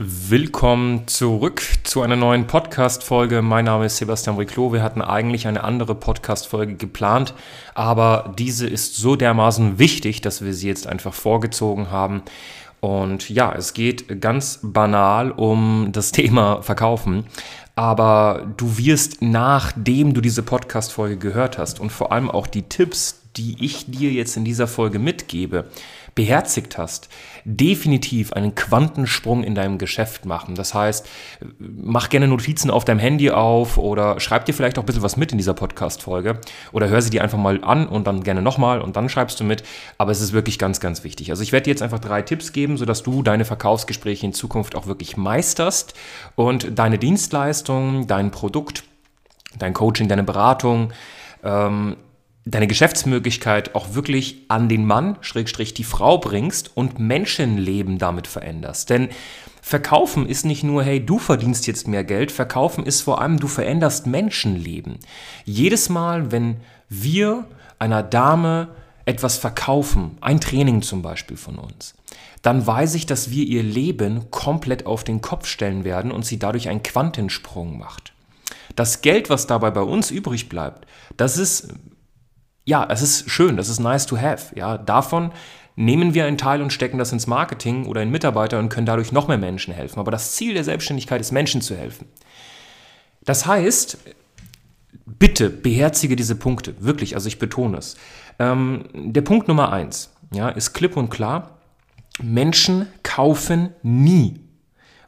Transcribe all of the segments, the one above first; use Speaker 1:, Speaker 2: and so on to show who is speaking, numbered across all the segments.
Speaker 1: Willkommen zurück zu einer neuen Podcast-Folge. Mein Name ist Sebastian Riclo. Wir hatten eigentlich eine andere Podcast-Folge geplant, aber diese ist so dermaßen wichtig, dass wir sie jetzt einfach vorgezogen haben. Und ja, es geht ganz banal um das Thema Verkaufen. Aber du wirst, nachdem du diese Podcast-Folge gehört hast und vor allem auch die Tipps, die ich dir jetzt in dieser Folge mitgebe, beherzigt hast, definitiv einen Quantensprung in deinem Geschäft machen. Das heißt, mach gerne Notizen auf deinem Handy auf oder schreib dir vielleicht auch ein bisschen was mit in dieser Podcast-Folge oder hör sie dir einfach mal an und dann gerne nochmal und dann schreibst du mit. Aber es ist wirklich ganz, ganz wichtig. Also ich werde dir jetzt einfach drei Tipps geben, sodass du deine Verkaufsgespräche in Zukunft auch wirklich meisterst und deine Dienstleistung, dein Produkt, dein Coaching, deine Beratung, ähm, deine Geschäftsmöglichkeit auch wirklich an den Mann, Schrägstrich die Frau bringst und Menschenleben damit veränderst. Denn Verkaufen ist nicht nur, hey, du verdienst jetzt mehr Geld, Verkaufen ist vor allem, du veränderst Menschenleben. Jedes Mal, wenn wir einer Dame etwas verkaufen, ein Training zum Beispiel von uns, dann weiß ich, dass wir ihr Leben komplett auf den Kopf stellen werden und sie dadurch einen Quantensprung macht. Das Geld, was dabei bei uns übrig bleibt, das ist ja, es ist schön, das ist nice to have. Ja, davon nehmen wir einen Teil und stecken das ins Marketing oder in Mitarbeiter und können dadurch noch mehr Menschen helfen. Aber das Ziel der Selbstständigkeit ist, Menschen zu helfen. Das heißt, bitte beherzige diese Punkte, wirklich, also ich betone es. Ähm, der Punkt Nummer eins ja, ist klipp und klar, Menschen kaufen nie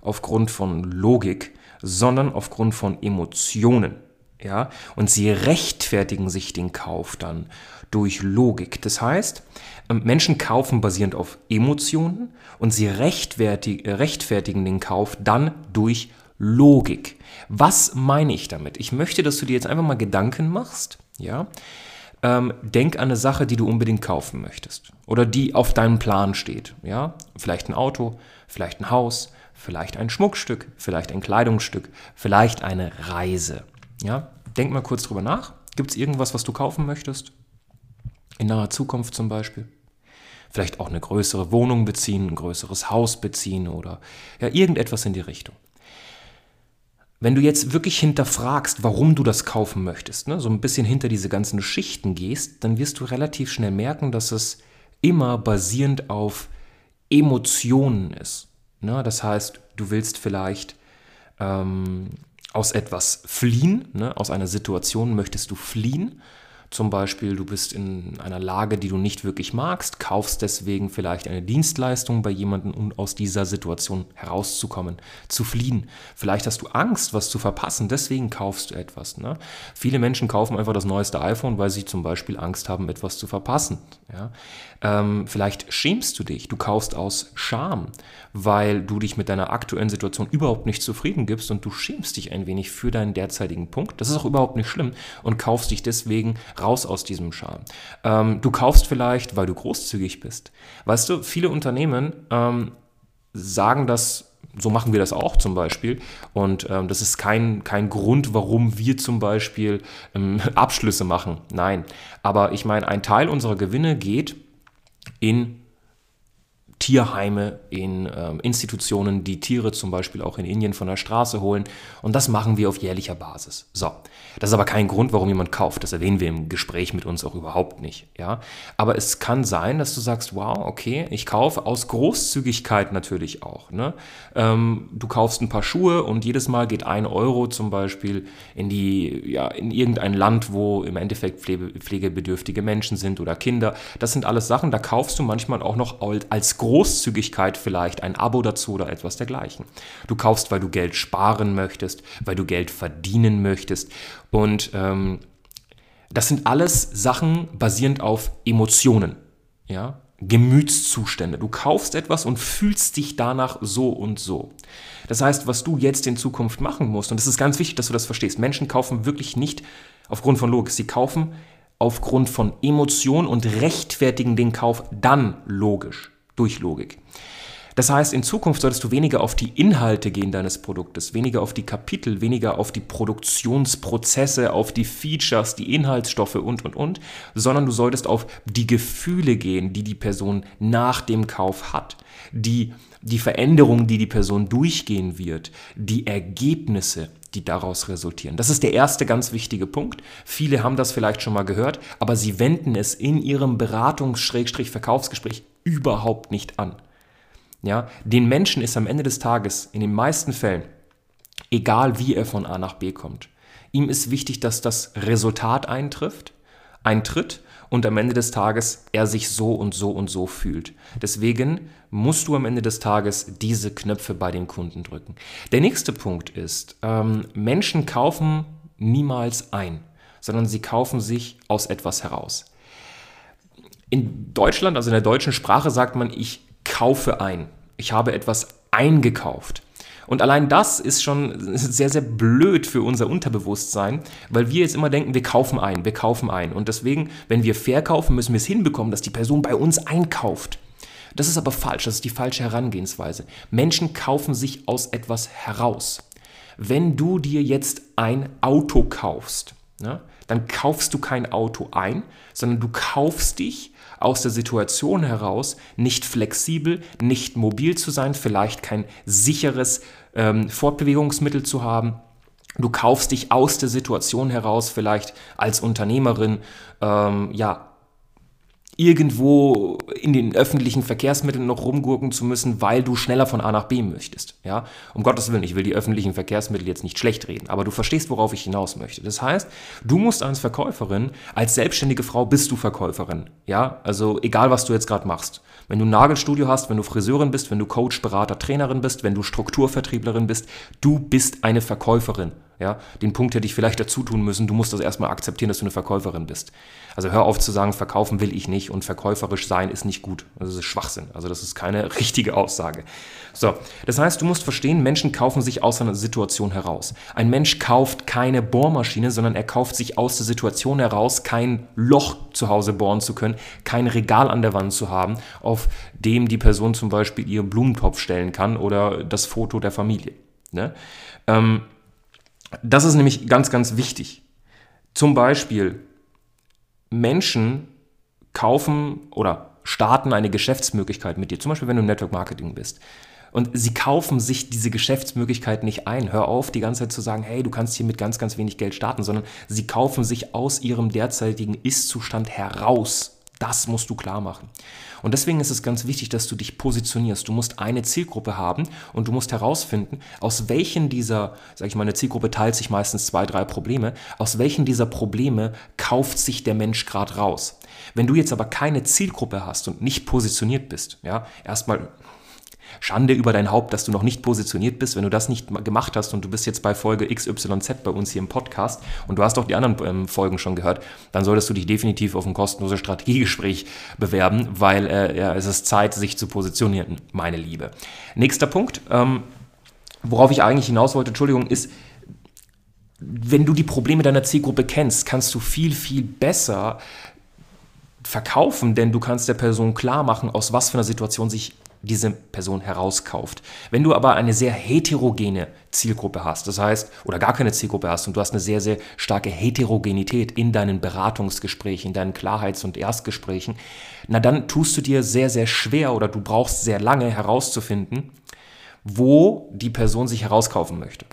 Speaker 1: aufgrund von Logik, sondern aufgrund von Emotionen ja, und sie rechtfertigen sich den Kauf dann durch Logik. Das heißt, ähm, Menschen kaufen basierend auf Emotionen und sie rechtfertigen den Kauf dann durch Logik. Was meine ich damit? Ich möchte, dass du dir jetzt einfach mal Gedanken machst, ja. Ähm, denk an eine Sache, die du unbedingt kaufen möchtest oder die auf deinem Plan steht, ja. Vielleicht ein Auto, vielleicht ein Haus, vielleicht ein Schmuckstück, vielleicht ein Kleidungsstück, vielleicht eine Reise. Ja, denk mal kurz drüber nach. Gibt es irgendwas, was du kaufen möchtest? In naher Zukunft zum Beispiel? Vielleicht auch eine größere Wohnung beziehen, ein größeres Haus beziehen oder ja, irgendetwas in die Richtung. Wenn du jetzt wirklich hinterfragst, warum du das kaufen möchtest, ne, so ein bisschen hinter diese ganzen Schichten gehst, dann wirst du relativ schnell merken, dass es immer basierend auf Emotionen ist. Ne? Das heißt, du willst vielleicht ähm, aus etwas fliehen, ne? aus einer Situation möchtest du fliehen zum Beispiel, du bist in einer Lage, die du nicht wirklich magst, kaufst deswegen vielleicht eine Dienstleistung bei jemandem, um aus dieser Situation herauszukommen, zu fliehen. Vielleicht hast du Angst, was zu verpassen, deswegen kaufst du etwas. Ne? Viele Menschen kaufen einfach das neueste iPhone, weil sie zum Beispiel Angst haben, etwas zu verpassen. Ja? Ähm, vielleicht schämst du dich, du kaufst aus Scham, weil du dich mit deiner aktuellen Situation überhaupt nicht zufrieden gibst und du schämst dich ein wenig für deinen derzeitigen Punkt. Das ist auch überhaupt nicht schlimm und kaufst dich deswegen raus aus diesem Charme. Ähm, du kaufst vielleicht, weil du großzügig bist. Weißt du, viele Unternehmen ähm, sagen das so machen wir das auch zum Beispiel. Und ähm, das ist kein, kein Grund, warum wir zum Beispiel ähm, Abschlüsse machen. Nein. Aber ich meine, ein Teil unserer Gewinne geht in Tierheime, in ähm, Institutionen, die Tiere zum Beispiel auch in Indien von der Straße holen. Und das machen wir auf jährlicher Basis. So, das ist aber kein Grund, warum jemand kauft. Das erwähnen wir im Gespräch mit uns auch überhaupt nicht. Ja, aber es kann sein, dass du sagst, wow, okay, ich kaufe aus Großzügigkeit natürlich auch. Ne? Ähm, du kaufst ein paar Schuhe und jedes Mal geht ein Euro zum Beispiel in die, ja, in irgendein Land, wo im Endeffekt pflege, pflegebedürftige Menschen sind oder Kinder. Das sind alles Sachen, da kaufst du manchmal auch noch als Großzügigkeit Großzügigkeit vielleicht ein Abo dazu oder etwas dergleichen. Du kaufst, weil du Geld sparen möchtest, weil du Geld verdienen möchtest. Und ähm, das sind alles Sachen basierend auf Emotionen, ja, Gemütszustände. Du kaufst etwas und fühlst dich danach so und so. Das heißt, was du jetzt in Zukunft machen musst, und es ist ganz wichtig, dass du das verstehst, Menschen kaufen wirklich nicht Aufgrund von Logik. Sie kaufen aufgrund von Emotion und rechtfertigen den Kauf dann logisch, durch Logik. Das heißt, in Zukunft solltest du weniger auf die Inhalte gehen deines Produktes, weniger auf die Kapitel, weniger auf die Produktionsprozesse, auf die Features, die Inhaltsstoffe und, und, und, sondern du solltest auf die Gefühle gehen, die die Person nach dem Kauf hat, die, die Veränderungen, die die Person durchgehen wird, die Ergebnisse, die daraus resultieren. Das ist der erste ganz wichtige Punkt. Viele haben das vielleicht schon mal gehört, aber sie wenden es in ihrem Beratungs-Verkaufsgespräch überhaupt nicht an. Ja, den Menschen ist am Ende des Tages in den meisten Fällen egal, wie er von A nach B kommt. Ihm ist wichtig, dass das Resultat eintrifft, eintritt und am Ende des Tages er sich so und so und so fühlt. Deswegen musst du am Ende des Tages diese Knöpfe bei den Kunden drücken. Der nächste Punkt ist, ähm, Menschen kaufen niemals ein, sondern sie kaufen sich aus etwas heraus. In Deutschland, also in der deutschen Sprache, sagt man, ich kaufe ein. Ich habe etwas eingekauft. Und allein das ist schon sehr, sehr blöd für unser Unterbewusstsein, weil wir jetzt immer denken, wir kaufen ein, wir kaufen ein. Und deswegen, wenn wir verkaufen, müssen wir es hinbekommen, dass die Person bei uns einkauft. Das ist aber falsch, das ist die falsche Herangehensweise. Menschen kaufen sich aus etwas heraus. Wenn du dir jetzt ein Auto kaufst, ne, dann kaufst du kein Auto ein, sondern du kaufst dich aus der Situation heraus, nicht flexibel, nicht mobil zu sein, vielleicht kein sicheres ähm, Fortbewegungsmittel zu haben. Du kaufst dich aus der Situation heraus, vielleicht als Unternehmerin, ähm, ja, irgendwo in den öffentlichen Verkehrsmitteln noch rumgurken zu müssen, weil du schneller von A nach B möchtest. Ja? Um Gottes Willen, ich will die öffentlichen Verkehrsmittel jetzt nicht schlecht reden, aber du verstehst, worauf ich hinaus möchte. Das heißt, du musst als Verkäuferin, als selbstständige Frau bist du Verkäuferin. Ja, also egal, was du jetzt gerade machst. Wenn du ein Nagelstudio hast, wenn du Friseurin bist, wenn du Coach, Berater, Trainerin bist, wenn du Strukturvertrieblerin bist, du bist eine Verkäuferin. Ja, den Punkt hätte ich vielleicht dazu tun müssen. Du musst das erstmal akzeptieren, dass du eine Verkäuferin bist. Also hör auf zu sagen, verkaufen will ich nicht und verkäuferisch sein ist nicht gut. Das ist Schwachsinn. Also das ist keine richtige Aussage. So, das heißt, du musst verstehen, Menschen kaufen sich aus einer Situation heraus. Ein Mensch kauft keine Bohrmaschine, sondern er kauft sich aus der Situation heraus, kein Loch zu Hause bohren zu können, kein Regal an der Wand zu haben, auf dem die Person zum Beispiel ihren Blumentopf stellen kann oder das Foto der Familie. Ne? Ähm, das ist nämlich ganz, ganz wichtig. Zum Beispiel Menschen kaufen oder starten eine Geschäftsmöglichkeit mit dir, zum Beispiel wenn du im Network Marketing bist. Und sie kaufen sich diese Geschäftsmöglichkeit nicht ein. Hör auf, die ganze Zeit zu sagen, hey, du kannst hier mit ganz, ganz wenig Geld starten, sondern sie kaufen sich aus ihrem derzeitigen Ist-Zustand heraus das musst du klar machen. Und deswegen ist es ganz wichtig, dass du dich positionierst. Du musst eine Zielgruppe haben und du musst herausfinden, aus welchen dieser, sag ich mal, eine Zielgruppe teilt sich meistens zwei, drei Probleme, aus welchen dieser Probleme kauft sich der Mensch gerade raus. Wenn du jetzt aber keine Zielgruppe hast und nicht positioniert bist, ja, erstmal Schande über dein Haupt, dass du noch nicht positioniert bist. Wenn du das nicht gemacht hast und du bist jetzt bei Folge XYZ bei uns hier im Podcast und du hast auch die anderen ähm, Folgen schon gehört, dann solltest du dich definitiv auf ein kostenloses Strategiegespräch bewerben, weil äh, ja, es ist Zeit, sich zu positionieren, meine Liebe. Nächster Punkt, ähm, worauf ich eigentlich hinaus wollte, Entschuldigung, ist, wenn du die Probleme deiner Zielgruppe kennst, kannst du viel, viel besser verkaufen, denn du kannst der Person klar machen, aus was für einer Situation sich diese Person herauskauft. Wenn du aber eine sehr heterogene Zielgruppe hast, das heißt, oder gar keine Zielgruppe hast und du hast eine sehr, sehr starke Heterogenität in deinen Beratungsgesprächen, in deinen Klarheits- und Erstgesprächen, na dann tust du dir sehr, sehr schwer oder du brauchst sehr lange herauszufinden, wo die Person sich herauskaufen möchte.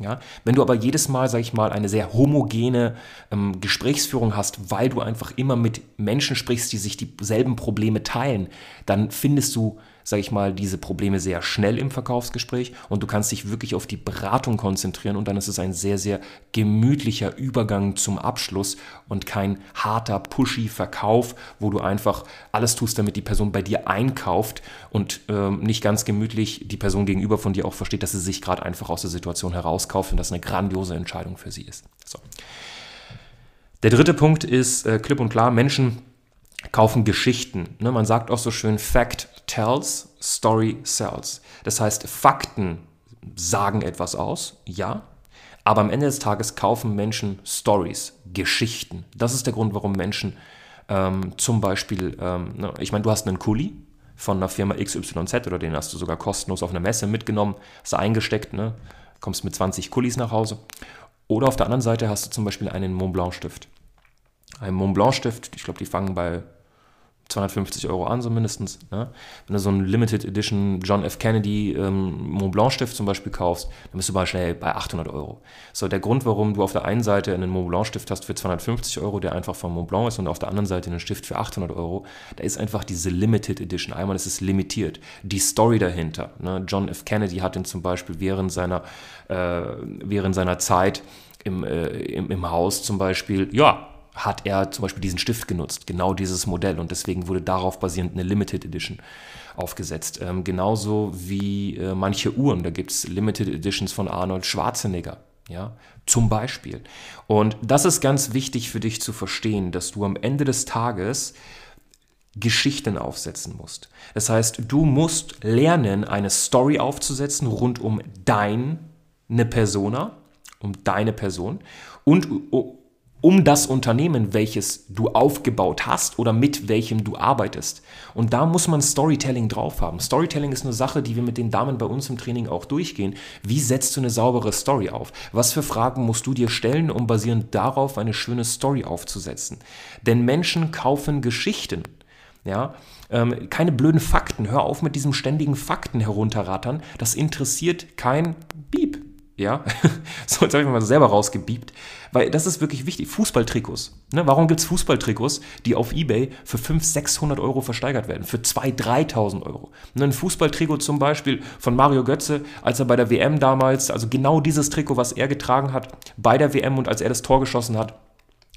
Speaker 1: Ja, wenn du aber jedes Mal, sag ich mal, eine sehr homogene ähm, Gesprächsführung hast, weil du einfach immer mit Menschen sprichst, die sich dieselben Probleme teilen, dann findest du sage ich mal, diese Probleme sehr schnell im Verkaufsgespräch und du kannst dich wirklich auf die Beratung konzentrieren und dann ist es ein sehr, sehr gemütlicher Übergang zum Abschluss und kein harter, pushy Verkauf, wo du einfach alles tust, damit die Person bei dir einkauft und ähm, nicht ganz gemütlich die Person gegenüber von dir auch versteht, dass sie sich gerade einfach aus der Situation herauskauft und das eine grandiose Entscheidung für sie ist. So. Der dritte Punkt ist äh, klipp und klar, Menschen kaufen Geschichten. Ne? Man sagt auch so schön, Fact tells, Story sells. Das heißt, Fakten sagen etwas aus, ja, Aber am Ende des Tages kaufen Menschen Stories, Geschichten. Das ist der Grund, warum Menschen ähm, zum Beispiel, ähm, ne, ich meine, du hast einen Kuli von einer Firma XYZ oder den hast du sogar kostenlos auf einer Messe mitgenommen, hast du eingesteckt, ne, kommst mit 20 Kulis nach Hause. Oder auf der anderen Seite hast du zum Beispiel einen Mont Blanc Stift. Ein Mont Blanc Stift, ich glaube, die fangen bei 250 Euro an, so mindestens. Ne? Wenn du so einen Limited Edition John F. Kennedy ähm, Mont Blanc Stift zum Beispiel kaufst, dann bist du mal schnell bei 800 Euro. So, der Grund, warum du auf der einen Seite einen Mont Blanc Stift hast für 250 Euro, der einfach von Mont Blanc ist, und auf der anderen Seite einen Stift für 800 Euro, da ist einfach diese Limited Edition. Einmal ist es limitiert. Die Story dahinter. Ne? John F. Kennedy hat den zum Beispiel während seiner, äh, während seiner Zeit im, äh, im, im Haus zum Beispiel, ja, hat er zum Beispiel diesen Stift genutzt, genau dieses Modell. Und deswegen wurde darauf basierend eine Limited Edition aufgesetzt. Ähm, genauso wie äh, manche Uhren, da gibt es Limited Editions von Arnold Schwarzenegger. Ja, zum Beispiel. Und das ist ganz wichtig für dich zu verstehen, dass du am Ende des Tages Geschichten aufsetzen musst. Das heißt, du musst lernen, eine Story aufzusetzen rund um deine Persona, um deine Person und um das Unternehmen, welches du aufgebaut hast oder mit welchem du arbeitest. Und da muss man Storytelling drauf haben. Storytelling ist eine Sache, die wir mit den Damen bei uns im Training auch durchgehen. Wie setzt du eine saubere Story auf? Was für Fragen musst du dir stellen, um basierend darauf eine schöne Story aufzusetzen? Denn Menschen kaufen Geschichten. Ja, ähm, keine blöden Fakten. Hör auf mit diesem ständigen Fakten herunterrattern. Das interessiert kein Beep. Ja, so jetzt habe ich mal selber rausgebiebt, weil das ist wirklich wichtig. Fußballtrikots. Ne? Warum gibt es Fußballtrikots, die auf Ebay für 500, 600 Euro versteigert werden? Für 2.000, 3.000 Euro. Ne? Ein Fußballtrikot zum Beispiel von Mario Götze, als er bei der WM damals, also genau dieses Trikot, was er getragen hat, bei der WM und als er das Tor geschossen hat,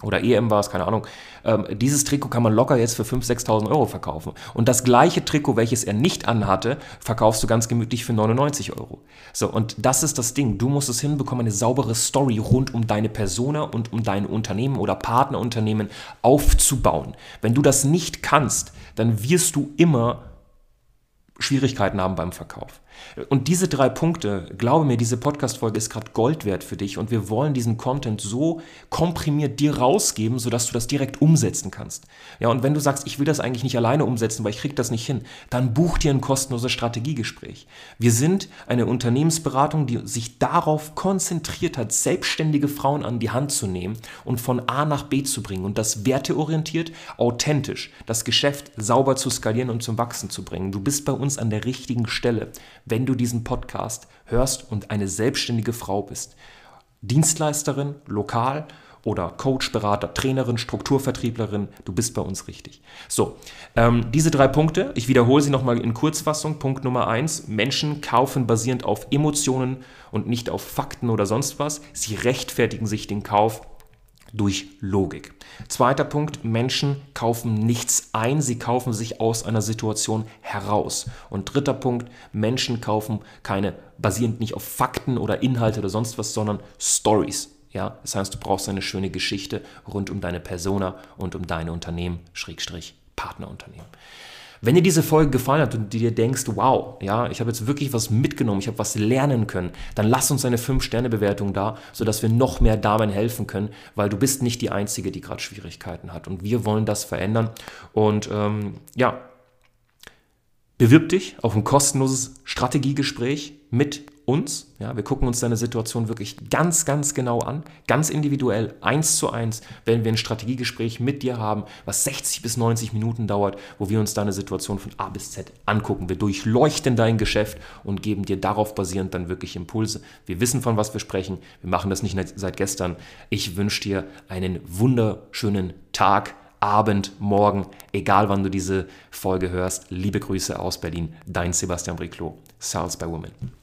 Speaker 1: oder EM war es, keine Ahnung. Ähm, dieses Trikot kann man locker jetzt für 5.000, 6.000 Euro verkaufen. Und das gleiche Trikot, welches er nicht anhatte, verkaufst du ganz gemütlich für 99 Euro. So, und das ist das Ding. Du musst es hinbekommen, eine saubere Story rund um deine Persona und um dein Unternehmen oder Partnerunternehmen aufzubauen. Wenn du das nicht kannst, dann wirst du immer Schwierigkeiten haben beim Verkauf. Und diese drei Punkte, glaube mir, diese Podcast-Folge ist gerade Gold wert für dich und wir wollen diesen Content so komprimiert dir rausgeben, sodass du das direkt umsetzen kannst. Ja, und wenn du sagst, ich will das eigentlich nicht alleine umsetzen, weil ich kriege das nicht hin, dann buch dir ein kostenloses Strategiegespräch. Wir sind eine Unternehmensberatung, die sich darauf konzentriert hat, selbstständige Frauen an die Hand zu nehmen und von A nach B zu bringen und das werteorientiert, authentisch, das Geschäft sauber zu skalieren und zum Wachsen zu bringen. Du bist bei uns an der richtigen Stelle wenn du diesen Podcast hörst und eine selbstständige Frau bist. Dienstleisterin, lokal oder Coach, Berater, Trainerin, Strukturvertrieblerin, du bist bei uns richtig. So, ähm, diese drei Punkte, ich wiederhole sie nochmal in Kurzfassung. Punkt Nummer eins, Menschen kaufen basierend auf Emotionen und nicht auf Fakten oder sonst was. Sie rechtfertigen sich den Kauf durch Logik. Zweiter Punkt, Menschen kaufen nichts ein, sie kaufen sich aus einer Situation heraus. Und dritter Punkt, Menschen kaufen keine, basierend nicht auf Fakten oder Inhalte oder sonst was, sondern Stories. Ja, das heißt, du brauchst eine schöne Geschichte rund um deine Persona und um deine Unternehmen, Schrägstrich Partnerunternehmen. Wenn dir diese Folge gefallen hat und du dir denkst, wow, ja, ich habe jetzt wirklich was mitgenommen, ich habe was lernen können, dann lass uns eine 5-Sterne-Bewertung da, sodass wir noch mehr Damen helfen können, weil du bist nicht die Einzige, die gerade Schwierigkeiten hat. Und wir wollen das verändern. Und ähm, ja, bewirb dich auf ein kostenloses Strategiegespräch mit uns. Ja, wir gucken uns deine Situation wirklich ganz, ganz genau an, ganz individuell, eins zu eins, wenn wir ein Strategiegespräch mit dir haben, was 60 bis 90 Minuten dauert, wo wir uns deine Situation von A bis Z angucken. Wir durchleuchten dein Geschäft und geben dir darauf basierend dann wirklich Impulse. Wir wissen, von was wir sprechen. Wir machen das nicht seit gestern. Ich wünsche dir einen wunderschönen Tag. Abend, Morgen, egal wann du diese Folge hörst. Liebe Grüße aus Berlin, dein Sebastian Briclot, Sales by Women.